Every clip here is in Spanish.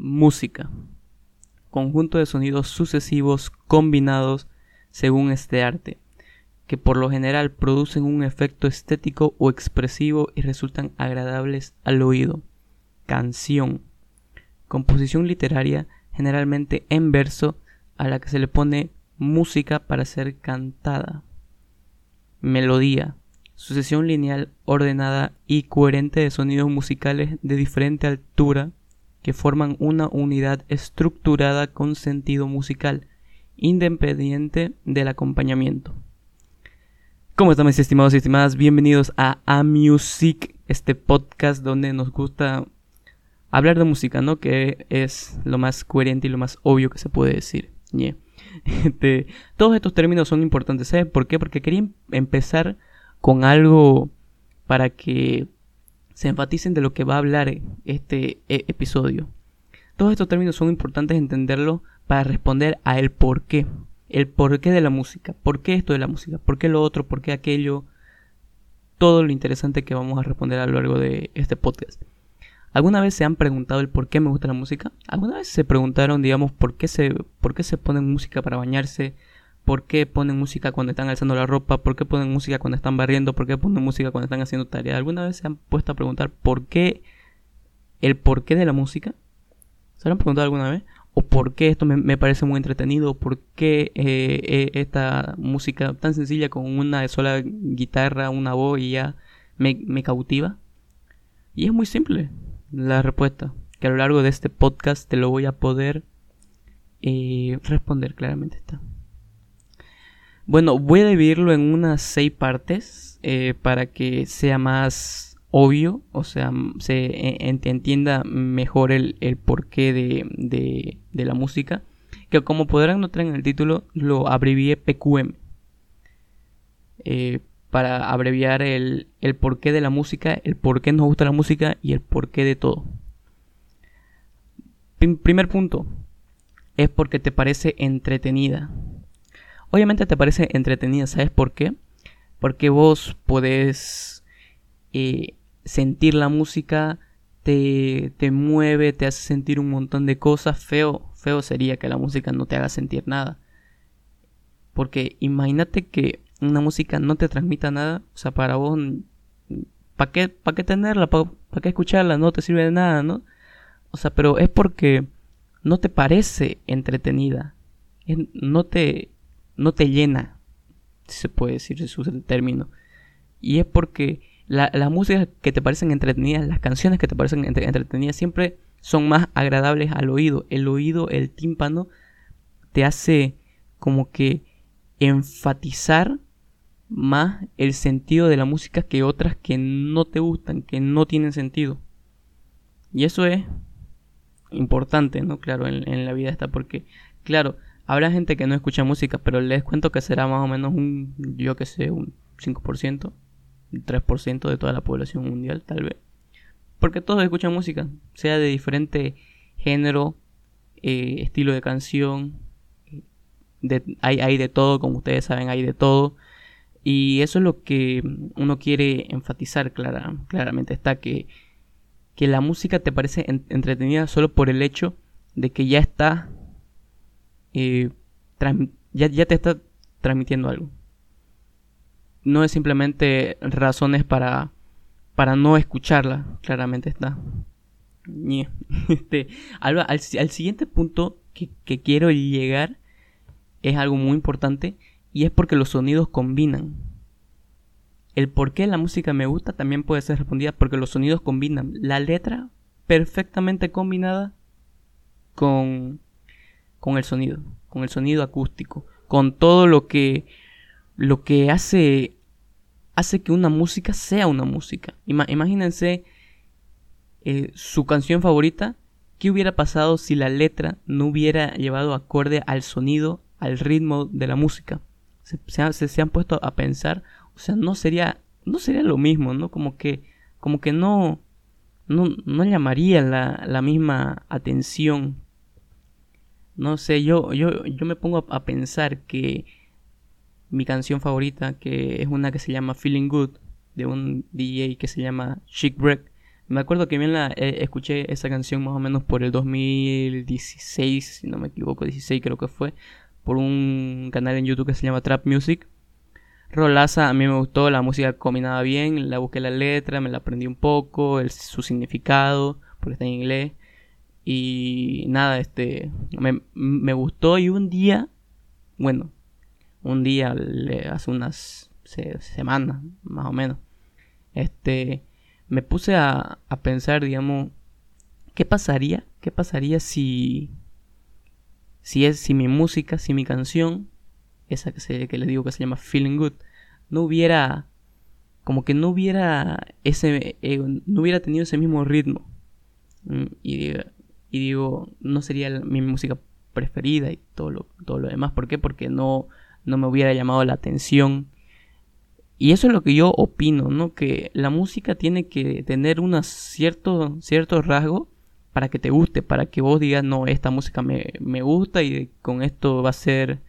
Música. Conjunto de sonidos sucesivos combinados según este arte, que por lo general producen un efecto estético o expresivo y resultan agradables al oído. Canción. Composición literaria generalmente en verso a la que se le pone música para ser cantada. Melodía. Sucesión lineal ordenada y coherente de sonidos musicales de diferente altura que forman una unidad estructurada con sentido musical, independiente del acompañamiento. ¿Cómo están mis estimados y estimadas? Bienvenidos a A Music, este podcast donde nos gusta hablar de música, ¿no? Que es lo más coherente y lo más obvio que se puede decir. Este, todos estos términos son importantes, ¿sabes por qué? Porque quería em-, empezar con algo para que se enfaticen de lo que va a hablar este e, episodio. Todos estos términos son importantes entenderlo para responder a el por qué. El porqué de la música. ¿Por qué esto de la música? ¿Por qué lo otro? ¿Por qué aquello? Todo lo interesante que vamos a responder a lo largo de este podcast. ¿Alguna vez se han preguntado el por qué me gusta la música? ¿Alguna vez se preguntaron, digamos, por qué se, por qué se ponen música para bañarse? Por qué ponen música cuando están alzando la ropa, por qué ponen música cuando están barriendo, por qué ponen música cuando están haciendo tarea. ¿Alguna vez se han puesto a preguntar por qué el porqué de la música? ¿Se lo han preguntado alguna vez? ¿O por qué esto me, parece muy entretenido? ¿Por qué eh, eh, esta música tan sencilla con una sola guitarra, una voz y ya me, cautiva? Y es muy simple la respuesta, que a lo largo de este podcast te lo voy a poder eh, responder claramente está. Bueno, voy a dividirlo en unas seis partes eh, para que sea más obvio, o sea, se e, entienda mejor el, porqué de, la música. Que como podrán notar en el título, lo abrevié PQM. Eh, para abreviar el, el porqué de la música, el porqué nos gusta la música y el porqué de todo. primer punto, es porque te parece entretenida. Obviamente te parece entretenida, ¿sabes por qué? Porque vos podés eh, sentir la música, te, te mueve, te hace sentir un montón de cosas. Feo, feo sería que la música no te haga sentir nada. Porque imagínate que una música no te transmita nada. O sea, para vos, ¿para qué, para qué tenerla? ¿Para, ¿Para qué escucharla? No te sirve de nada, ¿no? O sea, pero es porque no te parece entretenida. No te, no te llena, si se puede decir, si usa el término. Y es porque la, las músicas que te parecen entretenidas, las canciones que te parecen entretenidas, siempre son más agradables al oído. El oído, el tímpano, te hace como que enfatizar más el sentido de la música que otras que no te gustan, que no tienen sentido. Y eso es importante, ¿no? Claro, en, en la vida está porque, claro, Habrá gente que no escucha música, pero les cuento que será más o menos un, yo que sé, un 5%, un 3% de toda la población mundial, tal vez. Porque todos escuchan música, sea de diferente género, eh, estilo de canción. De, hay, hay de todo, como ustedes saben, hay de todo. Y eso es lo que uno quiere enfatizar clara, claramente. Está que, que la música te parece entretenida solo por el hecho de que ya está ya, te está transmitiendo algo. No es simplemente razones para, para no escucharla, claramente está. Este, al, al, siguiente punto que, que quiero llegar es algo muy importante y es porque los sonidos combinan. El por qué la música me gusta también puede ser respondida porque los sonidos combinan. La letra perfectamente combinada con con el sonido, con el sonido acústico, con todo lo que lo que hace hace que una música sea una música. imagínense eh, su canción favorita, ¿qué hubiera pasado si la letra no hubiera llevado acorde al sonido, al ritmo de la música? Se, se, han puesto a pensar, o sea, no sería no sería lo mismo, ¿no? Como que como que no no, no llamaría la, la misma atención no sé, yo, yo, yo me pongo a, pensar que mi canción favorita, que es una que se llama Feeling Good, de un DJ que se llama Chic Break, Me acuerdo que bien la eh, escuché esa canción más o menos por el 2016, si no me equivoco, 16 creo que fue, por un canal en YouTube que se llama Trap Music. Rolaza, a mí me gustó, la música combinaba bien, la busqué la letra, me la aprendí un poco, el, su significado, porque está en inglés. Y nada, este, me, me gustó y un día, bueno, un día, hace unas semanas, más o menos, este, me puse a, a pensar, digamos, ¿qué pasaría? ¿Qué pasaría si, si es, si mi música, si mi canción, esa que, se, que le digo que se llama Feeling Good, no hubiera, como que no hubiera ese, eh, no hubiera tenido ese mismo ritmo. Mm, y, y digo, no sería mi música preferida y todo lo, todo lo demás. ¿Por qué? Porque no, no me hubiera llamado la atención. Y eso es lo que yo opino, ¿no? Que la música tiene que tener unos ciertos cierto rasgos para que te guste, para que vos digas, no, esta música me, me gusta y con esto va a ser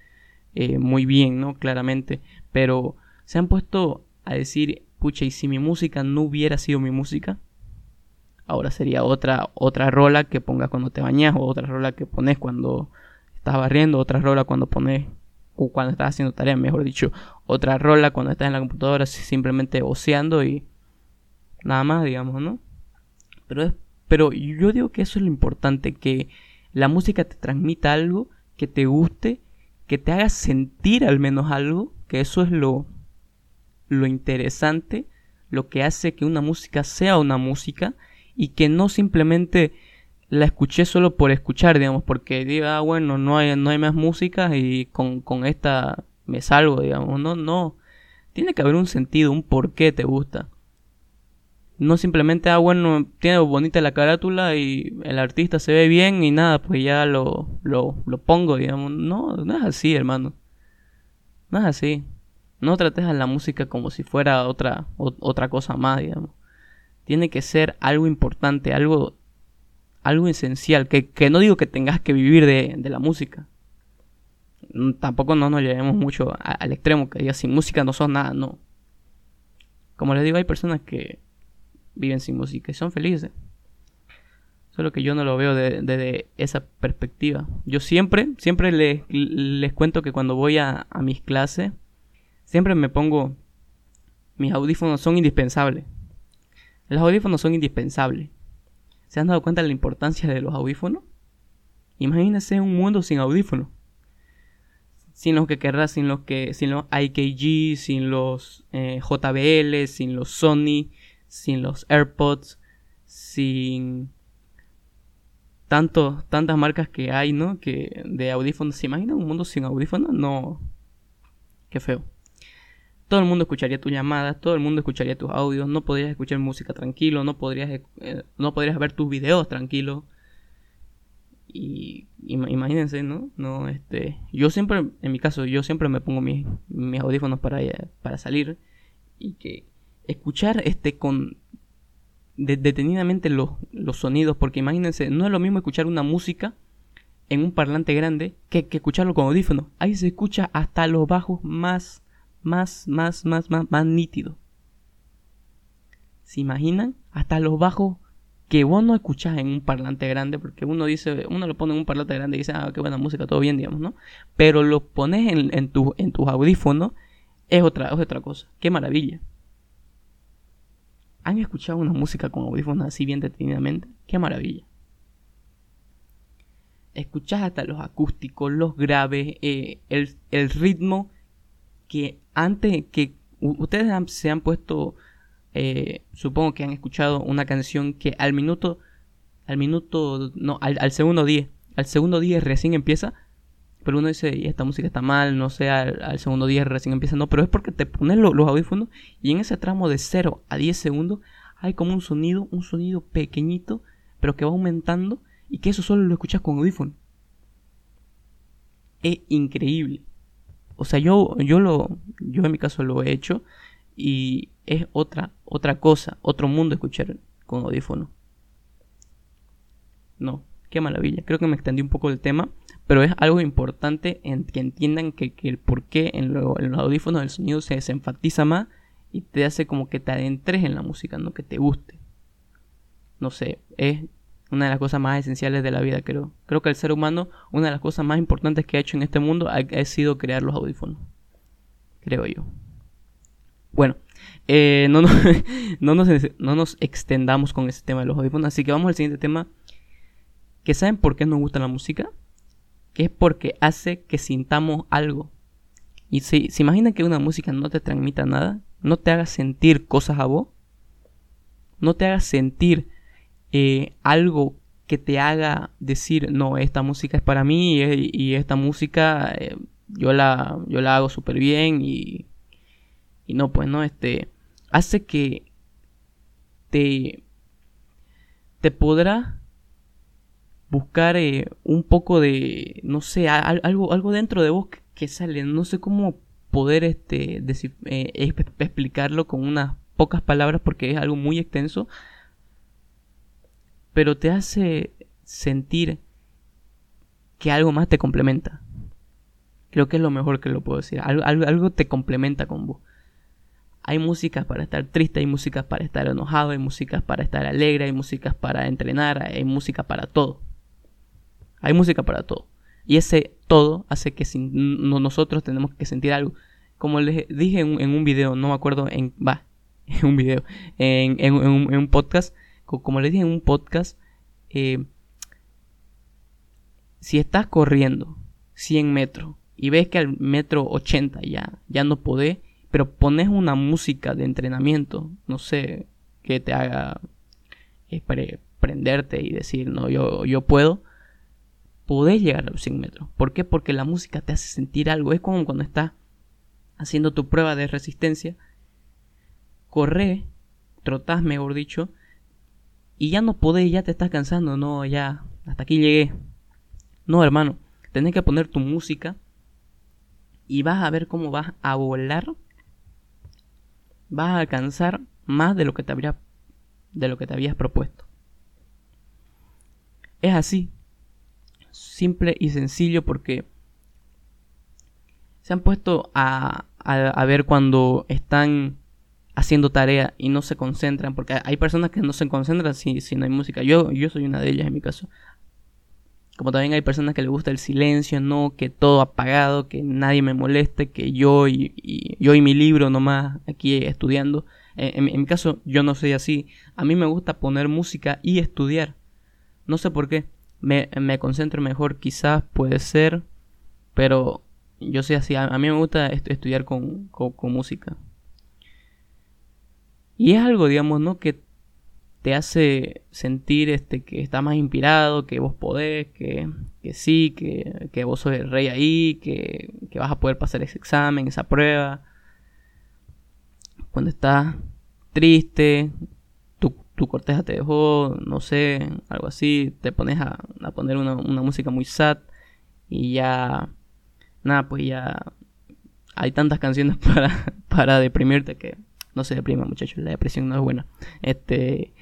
eh, muy bien, ¿no? Claramente. Pero se han puesto a decir, pucha, y si mi música no hubiera sido mi música, ahora sería otra, otra rola que pongas cuando te bañas, o otra rola que pones cuando estás barriendo, otra rola cuando pones o cuando estás haciendo tareas, mejor dicho, otra rola cuando estás en la computadora simplemente oceando y nada más, digamos, ¿no? Pero, pero yo digo que eso es lo importante, que la música te transmita algo, que te guste, que te haga sentir al menos algo, que eso es lo, lo interesante, lo que hace que una música sea una música y que no simplemente la escuché solo por escuchar, digamos, porque diga, ah, bueno, no hay, no hay más música y con, con esta me salgo, digamos, no, no. Tiene que haber un sentido, un por qué te gusta. No simplemente, ah, bueno, tiene bonita la carátula y el artista se ve bien y nada, pues ya lo, lo, lo pongo, digamos. No, no es así, hermano. No es así. No trates a la música como si fuera otra, otra cosa más, digamos. Tiene que ser algo importante, algo algo esencial, que, no digo que tengas que vivir de, la música. Mm, tampoco no nos llevemos mucho al extremo, que digas sin música no son nada, no. Como les digo, hay personas que viven sin música y son felices. Solo que yo no lo veo desde esa perspectiva. Yo siempre, siempre les, les cuento que cuando voy a, a mis clases, siempre me pongo... Mis audífonos son indispensables. Los audífonos son indispensables. ¿Se han dado cuenta de la importancia de los audífonos? Imagínense un mundo sin audífonos. Sin los que querrás, sin los que. sin los IKG, sin los eh, JBL, sin los Sony, sin los AirPods, sin tantas marcas que hay, ¿no? Que de audífonos. ¿Se imaginan un mundo sin audífonos? No. Qué feo todo el mundo escucharía tus llamadas, todo el mundo escucharía tus audios, no podrías escuchar música tranquilo, no podrías, eh, no podrías ver tus videos tranquilo. Y imagínense, ¿no? No, este, yo siempre, en mi caso, yo siempre me pongo mis, mis audífonos para, para salir y que escuchar este con detenidamente los, los sonidos, porque imagínense, no es lo mismo escuchar una música en un parlante grande que, que escucharlo con audífonos. Ahí se escucha hasta los bajos más más, más, más, más, más nítido. ¿Se imaginan? Hasta los bajos que vos no escuchás en un parlante grande, porque uno dice, uno lo pone en un parlante grande y dice, ah, qué buena música, todo bien, digamos, ¿no? Pero lo pones en, tu, en tus audífonos, es otra, es otra cosa. Qué maravilla. ¿Han escuchado una música con audífonos así bien detenidamente? Qué maravilla. Escuchás hasta los acústicos, los graves, eh, el, el ritmo que antes que ustedes se han puesto, eh, supongo que han escuchado una canción que al minuto, al minuto, no, al, segundo 10, al segundo 10 recién empieza, pero uno dice, esta música está mal, no sé, al, segundo 10 recién empieza, no, pero es porque te pones los audífonos y en ese tramo de 0 a 10 segundos hay como un sonido, un sonido pequeñito, pero que va aumentando y que eso solo lo escuchas con audífonos. Es increíble. O sea, yo, yo lo, yo en mi caso lo he hecho y es otra, otra cosa, otro mundo escuchar con audífono. No, qué maravilla. Creo que me extendí un poco el tema, pero es algo importante en que entiendan que, el por qué en, los audífonos el sonido se, se enfatiza más y te hace como que te adentres en la música, no que te guste. no sé, es una de las cosas más esenciales de la vida, creo. Creo que el ser humano, una de las cosas más importantes que ha hecho en este mundo ha, sido crear los audífonos. Creo yo. Bueno, eh, no, no, nos, no nos extendamos con ese tema de los audífonos, así que vamos al siguiente tema. ¿Que saben por qué nos gusta la música? Que es porque hace que sintamos algo. Y si se imaginan que una música no te transmita nada, no te haga sentir cosas a vos, no te haga sentir eh, algo que te haga decir, no, esta música es para mí y, esta música eh, yo, la, yo la hago súper bien y, y no, pues no, este, hace que te, te podrá buscar eh, un poco de, no sé, algo, algo dentro de vos que, sale, no sé cómo poder este, explicarlo con unas pocas palabras porque es algo muy extenso, pero te hace sentir que algo más te complementa. Creo que es lo mejor que lo puedo decir. Algo, algo, te complementa con vos. Hay músicas para estar triste, hay músicas para estar enojado, hay músicas para estar alegre, hay músicas para entrenar, hay música para todo. Hay música para todo. Y ese todo hace que nosotros tenemos que sentir algo. Como les dije en, un video, no me acuerdo en... Va, en un video, en, un, podcast, como les dije en un podcast, eh, si estás corriendo 100 metros y ves que al metro 80 ya, ya no podés, pero pones una música de entrenamiento, no sé, que te haga eh, prenderte y decir, no, yo, yo puedo, podés llegar a los 100 metros. ¿Por qué? Porque la música te hace sentir algo. Es como cuando estás haciendo tu prueba de resistencia corre, trotás, mejor dicho, y ya no podés, ya te estás cansando, no, ya, hasta aquí llegué. No, hermano, tenés que poner tu música y vas a ver cómo vas a volar. Vas a alcanzar más de lo que te habría, de lo que te habías propuesto. Es así, simple y sencillo porque se han puesto a, a ver cuando están haciendo tarea y no se concentran, porque hay personas que no se concentran si, si no hay música. Yo, yo soy una de ellas en mi caso. Como también hay personas que les gusta el silencio, no, que todo apagado, que nadie me moleste, que yo y, yo y mi libro nomás aquí estudiando. En, mi caso yo no soy así. A mí me gusta poner música y estudiar. No sé por qué. Me, me concentro mejor, quizás puede ser, pero yo soy así. A, mí me gusta estudiar con, con música. Y es algo, digamos, ¿no? Que te hace sentir este, que estás más inspirado, que vos podés, que, que sí, que, que, vos sos el rey ahí, que, que, vas a poder pasar ese examen, esa prueba. Cuando estás triste, tu, tu corteja te dejó, no sé, algo así, te pones a, a poner una, una música muy sad y ya, nada, pues ya hay tantas canciones para, para deprimirte que no se deprima, muchachos, la depresión no es buena. Este.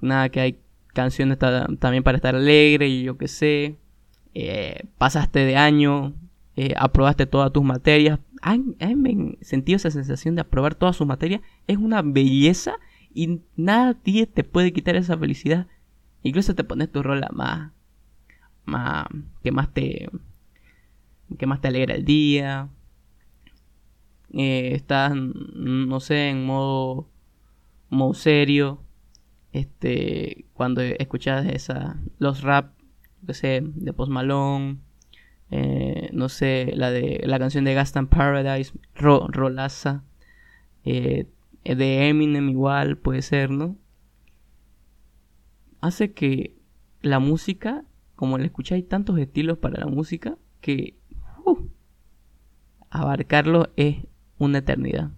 Nada, que hay canciones también para estar alegre y yo qué sé. Eh, pasaste de año, eh, aprobaste todas tus materias. ¿Han, sentido esa sensación de aprobar todas sus materias? Es una belleza y nadie te puede quitar esa felicidad. Incluso te pones tu rola más, más que más te que más te alegra el día, eh, estás, no sé, en modo, serio, este, cuando escuchas esa, los rap, que sé, de Post eh, no sé, la de la canción de Gaston Paradise, Rolaza, eh, de Eminem igual, puede ser, ¿no? Hace que la música, como le escucháis tantos estilos para la música, que uh, es una eternidad.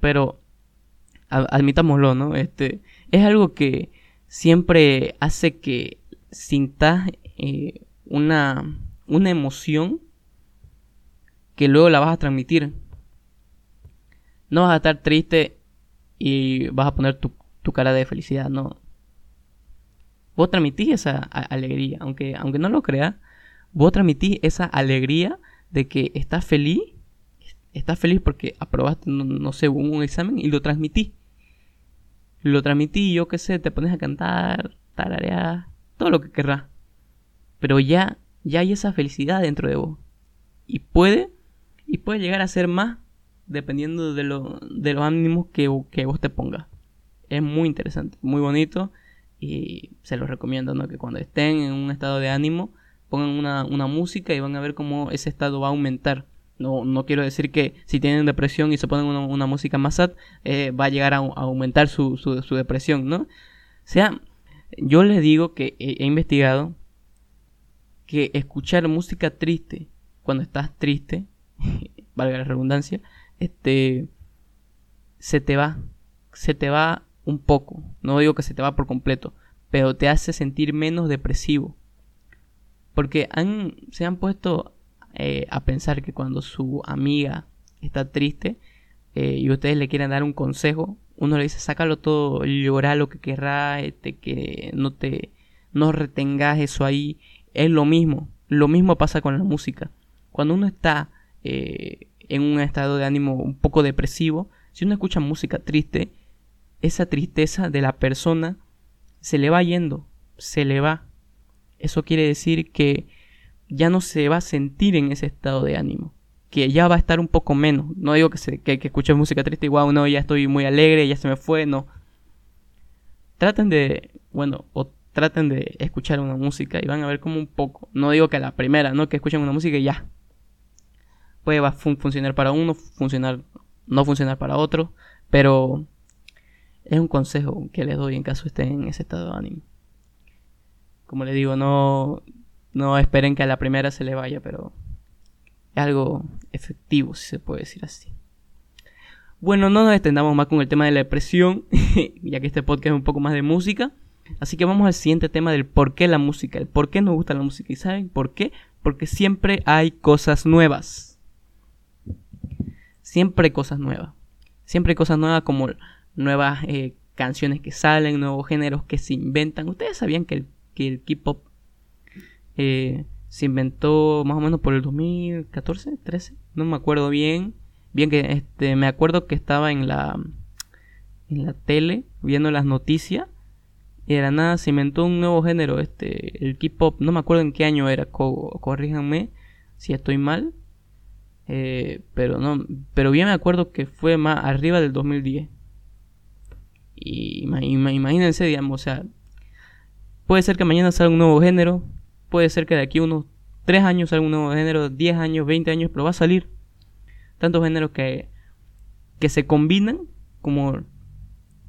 Pero admitámoslo, ¿no? Este es algo que siempre hace que sintas eh, una, una emoción que luego la vas a transmitir. No vas a estar triste y vas a poner tu, tu cara de felicidad, no. Vos transmitís esa alegría, aunque, aunque no lo creas, vos transmitís esa alegría de que estás feliz estás feliz porque aprobaste, no, sé, un examen y lo transmití. lo transmití, yo qué sé, te pones a cantar, tararear, todo lo que querrás. Pero ya, ya hay esa felicidad dentro de vos. Y puede, y puede llegar a ser más dependiendo de, lo, de los ánimos que, que vos te pongas. Es muy interesante, muy bonito y se los recomiendo, ¿no? Que cuando estén en un estado de ánimo pongan una, una música y van a ver cómo ese estado va a aumentar. No, no quiero decir que si tienen depresión y se ponen una, música más sad, eh, va a llegar a, aumentar su, su, depresión, ¿no? O sea, yo les digo que he, investigado que escuchar música triste cuando estás triste, valga la redundancia, este, se te va, se te va un poco, no digo que se te va por completo, pero te hace sentir menos depresivo. Porque han, se han puesto eh, a pensar que cuando su amiga está triste eh, y ustedes le quieren dar un consejo, uno le dice, sácalo todo, llora lo que querrá, este, que no te, no retengas eso ahí. Es lo mismo, lo mismo pasa con la música. Cuando uno está eh, en un estado de ánimo un poco depresivo, si uno escucha música triste, esa tristeza de la persona se le va yendo, se le va. Eso quiere decir que ya no se va a sentir en ese estado de ánimo. Que ya va a estar un poco menos. No digo que, se, que, que música triste y wow, no, ya estoy muy alegre, ya se me fue, no. Traten de, bueno, o traten de escuchar una música y van a ver como un poco. No digo que a la primera, no que escuchen una música y ya. Puede va funcionar para uno, funcionar, no funcionar para otro, pero es un consejo que les doy en caso estén en ese estado de ánimo. Como les digo, no, no esperen que a la primera se le vaya, pero es algo efectivo, si se puede decir así. Bueno, no nos extendamos más con el tema de la depresión, ya que este podcast es un poco más de música. Así que vamos al siguiente tema del por qué la música, el por qué nos gusta la música. ¿Y saben por qué? Porque siempre hay cosas nuevas. Siempre hay cosas nuevas. Siempre hay cosas nuevas como nuevas eh, canciones que salen, nuevos géneros que se inventan. Ustedes sabían que el, que el K-pop eh, se inventó más o menos por el 2014, 13, no me acuerdo bien. Bien que este, me acuerdo que estaba en la en la tele viendo las noticias y de nada se inventó un nuevo género, este, el K-pop, no me acuerdo en qué año era, corríjanme si estoy mal. Eh, pero no, pero bien me acuerdo que fue más arriba del 2010. Y imagínense, digamos, o sea, puede ser que mañana salga un nuevo género, Puede ser que de aquí unos 3 años salga un nuevo género, 10 años, 20 años, pero va a salir. Tantos géneros que, que se combinan como,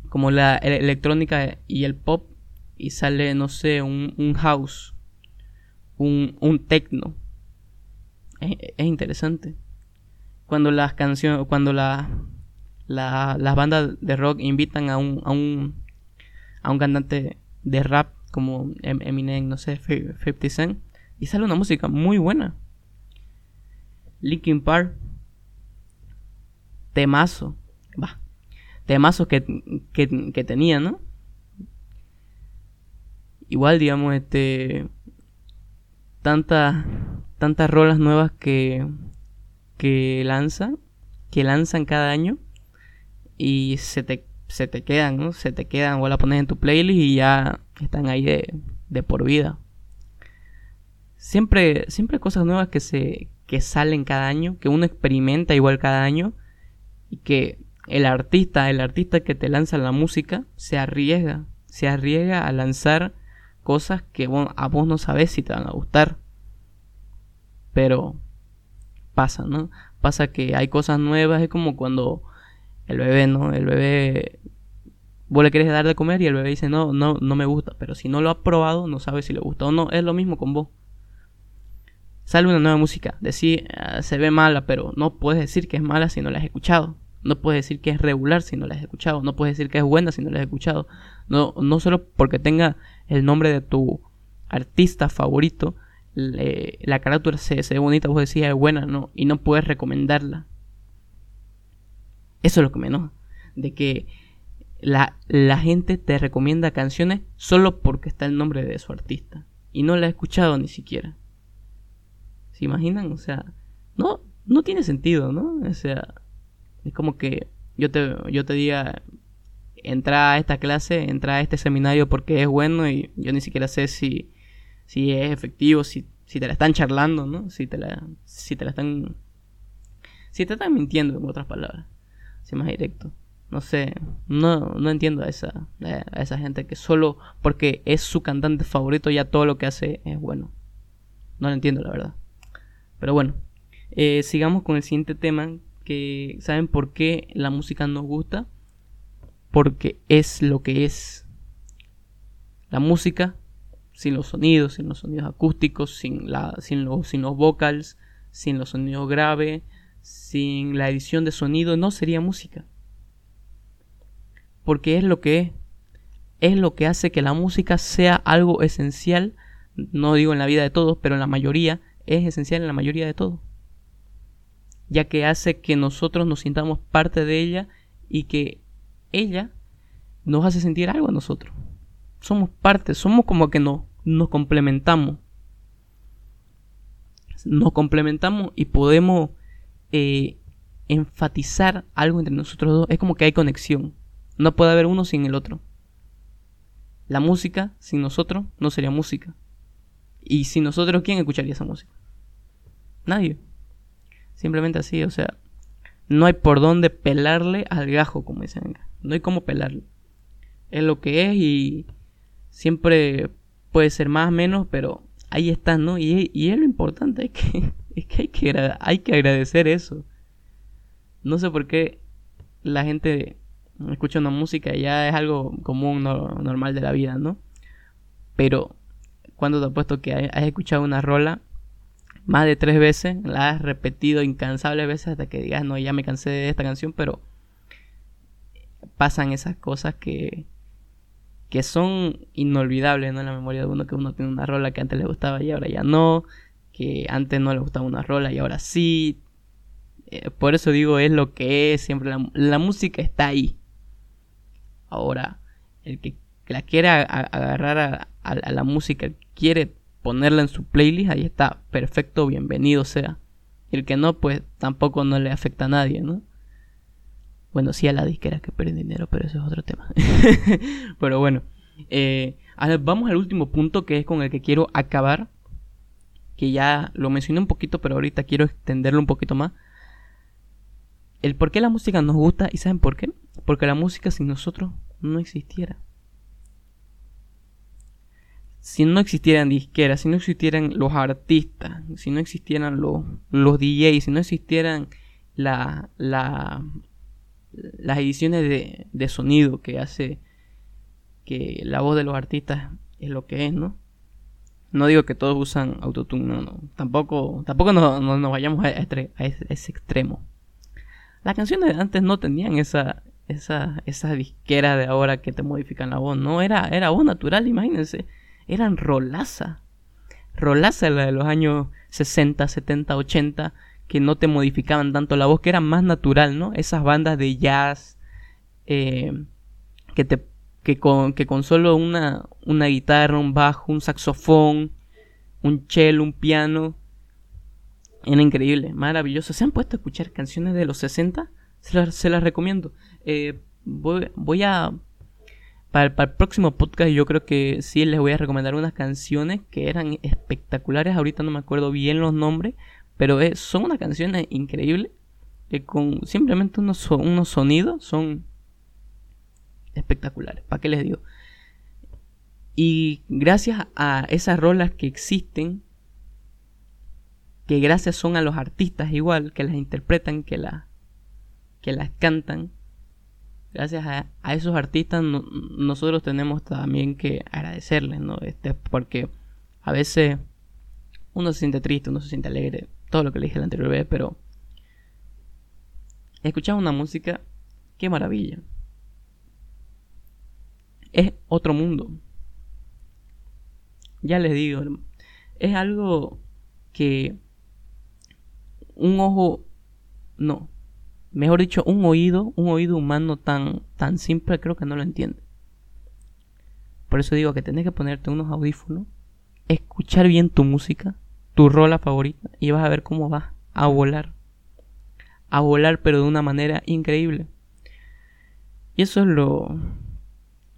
como la electrónica y el pop y sale, no sé, un, house, un, un techno. Es, interesante. Cuando las canciones, cuando la, la, las bandas de rock invitan a un, a un, a un cantante de rap como em-, Eminem, no sé, 50 Cent, y sale una música muy buena. Linkin Park, temazo, va, temazo que, que, tenía, ¿no? Igual, digamos, este, tantas, tantas rolas nuevas que, que lanzan, que lanzan cada año, y se te, se te quedan, ¿no? Se te quedan, o la pones en tu playlist y ya están ahí de, por vida. Siempre, siempre hay cosas nuevas que se que salen cada año, que uno experimenta igual cada año y que el artista, el artista que te lanza la música, se arriesga, se arriesga a lanzar cosas que a vos no sabes si te van a gustar. Pero pasa, ¿no? Pasa que hay cosas nuevas, es como cuando el bebé, ¿no? El bebé vos le querés dar de comer y el bebé dice, no, no, no me gusta. Pero si no lo ha probado, no sabe si le gusta o no. Es lo mismo con vos. Sale una nueva música, decir, ah, se ve mala, pero no puedes decir que es mala si no la has escuchado. No puedes decir que es regular si no la has escuchado. No puedes decir que es buena si no la has escuchado. No, no solo porque tenga el nombre de tu artista favorito, la carátula se, se ve bonita, vos decís es buena, no, y no puedes recomendarla. Eso es lo que me enoja. De que la, la gente te recomienda canciones solo porque está el nombre de su artista. Y no la he escuchado ni siquiera. ¿Se imaginan? O sea, no, no tiene sentido, ¿no? O sea, es como que yo te, yo te diga, entra a esta clase, entra a este seminario porque es bueno y yo ni siquiera sé si, si es efectivo, si, si te la están charlando, ¿no? Si te la, si te la están... Si te están mintiendo, en otras palabras. Si más directo. No sé, no, no entiendo a esa, a esa gente que solo porque es su cantante favorito ya todo lo que hace es bueno. No lo entiendo, la verdad. Pero bueno, eh, sigamos con el siguiente tema. Que saben por qué la música nos gusta. Porque es lo que es. La música, sin los sonidos, sin los sonidos acústicos, sin, la, sin, los, sin los vocals, sin los sonidos graves, sin la edición de sonido, no sería música. Porque es lo que es. Es lo que hace que la música sea algo esencial no digo en la vida de todos, pero en la mayoría, es esencial en la mayoría de todos. Ya que hace que nosotros nos sintamos parte de ella y que ella nos hace sentir algo a nosotros. Somos parte, somos como que no, nos complementamos. Nos complementamos y podemos eh, enfatizar algo entre nosotros dos. Es como que hay conexión. No puede haber uno sin el otro. La música sin nosotros no sería música. Y si nosotros, ¿quién escucharía esa música? Nadie. Simplemente así, o sea, no hay por dónde pelarle al gajo, como dicen acá. No hay cómo pelarle. Es lo que es y siempre puede ser más o menos, pero ahí está, ¿no? Y, y es lo importante, es que, es que, hay, que hay que agradecer eso. No sé por qué la gente escucha una música y ya es algo común, normal de la vida, ¿no? Pero cuando te has puesto que has escuchado una rola más de tres veces, la has repetido incansables veces hasta que digas, no, ya me cansé de esta canción, pero pasan esas cosas que, que son inolvidables ¿no? en la memoria de uno, que uno tiene una rola que antes le gustaba y ahora ya no, que antes no le gustaba una rola y ahora sí. Eh, por eso digo, es lo que es, siempre la, la música está ahí. Ahora, el que la quiere agarrar a, la música, quiere ponerla en su playlist, ahí está, perfecto, bienvenido sea. Y el que no, pues tampoco no le afecta a nadie, ¿no? Bueno, sí a la disquera que pierde dinero, pero eso es otro tema. pero bueno, eh, vamos al último punto que es con el que quiero acabar. Que ya lo mencioné un poquito, pero ahorita quiero extenderlo un poquito más. El por qué la música nos gusta, ¿y saben por qué? Porque la música sin nosotros no existiera si no existieran disqueras, si no existieran los artistas, si no existieran los, los DJs, si no existieran la, la, las ediciones de, de, sonido que hace que la voz de los artistas es lo que es, ¿no? No digo que todos usan autotune, no, no. Tampoco, tampoco nos, nos vayamos a, ese, extremo. Las canciones de antes no tenían esa, esa, esa de ahora que te modifican la voz, no, era, era voz natural, imagínense eran rolaza. Rolaza la de los años 60, 70, 80, que no te modificaban tanto la voz, que era más natural, ¿no? Esas bandas de jazz eh, que, te, que, con, que con solo una, una guitarra, un bajo, un saxofón, un cello, un piano, era increíble, maravilloso. ¿Se han puesto a escuchar canciones de los 60? Se las, recomiendo. Eh, voy, a para el, próximo podcast yo creo que sí les voy a recomendar unas canciones que eran espectaculares. Ahorita no me acuerdo bien los nombres, pero son unas canciones increíbles. Que con simplemente unos, unos sonidos son espectaculares. ¿Para qué les digo? Y gracias a esas rolas que existen, que gracias son a los artistas igual, que las interpretan, que, la, que las cantan, gracias a, esos artistas nosotros tenemos también que agradecerles, ¿no? Este, porque a veces uno se siente triste, uno se siente alegre, todo lo que le dije la anterior vez, pero escuchar una música, qué maravilla. Es otro mundo. Ya les digo, es algo que un ojo no, mejor dicho, un oído, un oído humano tan, tan simple creo que no lo entiende. Por eso digo que tenés que ponerte unos audífonos, escuchar bien tu música, tu rola favorita, y vas a ver cómo vas a volar. A volar, pero de una manera increíble. Y eso es lo,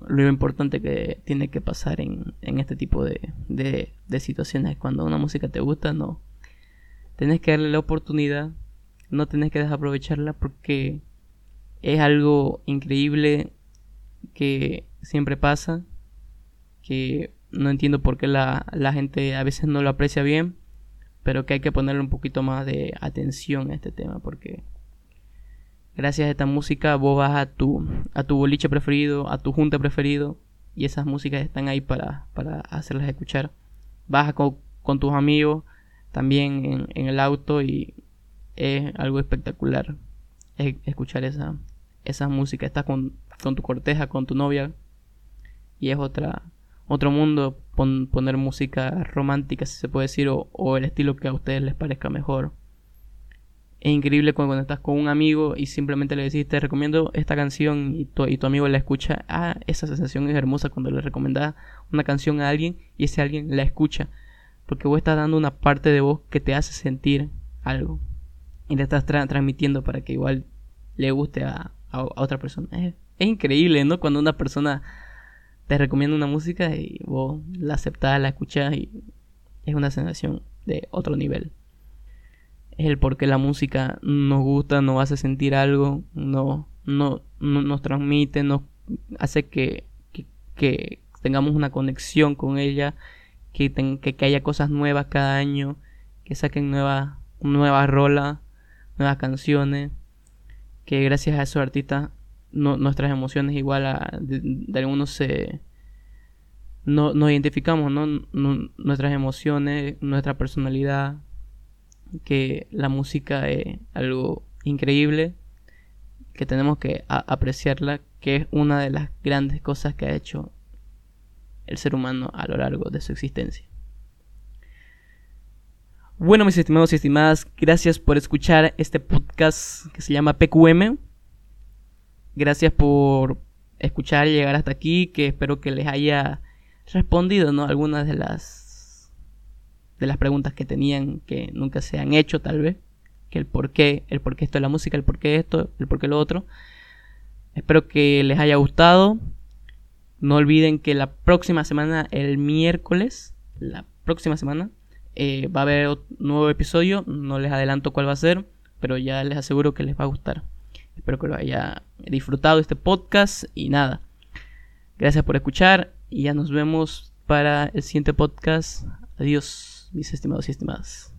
lo importante que tiene que pasar en, este tipo de, de, situaciones. Cuando una música te gusta, no. Tienes que darle la oportunidad, no tienes que desaprovecharla porque es algo increíble que siempre pasa, que no entiendo por qué la, la gente a veces no lo aprecia bien, pero que hay que ponerle un poquito más de atención a este tema porque gracias a esta música vos vas a tu, a tu boliche preferido, a tu junta preferido y esas músicas están ahí para, para hacerlas escuchar. Vas con, con tus amigos también en, en, el auto y es algo espectacular escuchar esa, esa música. Estás con, con tu corteja, con tu novia y es otra otro mundo poner música romántica, si se puede decir, o, el estilo que a ustedes les parezca mejor es increíble cuando, estás con un amigo y simplemente le decís, te recomiendo esta canción y tu, y tu amigo la escucha. Ah, esa sensación es hermosa cuando le recomendás una canción a alguien y ese alguien la escucha. Porque vos estás dando una parte de vos que te hace sentir algo. Y le estás transmitiendo para que igual le guste a, a, otra persona. Es, es, increíble, ¿no? Cuando una persona te recomienda una música y vos la aceptás, la escuchás y es una sensación de otro nivel es el por qué la música nos gusta, nos hace sentir algo, no, no, nos transmite, nos hace que, que, tengamos una conexión con ella, que, que, haya cosas nuevas cada año, que saquen nuevas nuevas rolas, nuevas canciones, que gracias a esos artistas nuestras emociones igual a, de, algunos se no, nos identificamos, ¿no? Nuestras emociones, nuestra personalidad, que la música es algo increíble, que tenemos que apreciarla, que es una de las grandes cosas que ha hecho el ser humano a lo largo de su existencia. Bueno, mis estimados y estimadas, gracias por escuchar este podcast que se llama PQM. Gracias por escuchar y llegar hasta aquí, que espero que les haya respondido, ¿no? Algunas de las de las preguntas que tenían que nunca se han hecho tal vez, que el por qué, el por qué esto de la música, el por qué esto, el por qué lo otro. Espero que les haya gustado. No olviden que la próxima semana, el miércoles, la próxima semana, eh, va a haber un nuevo episodio. No les adelanto cuál va a ser, pero ya les aseguro que les va a gustar. Espero que lo haya disfrutado este podcast y nada. Gracias por escuchar y ya nos vemos para el siguiente podcast. Adiós mis estimados y estimadas.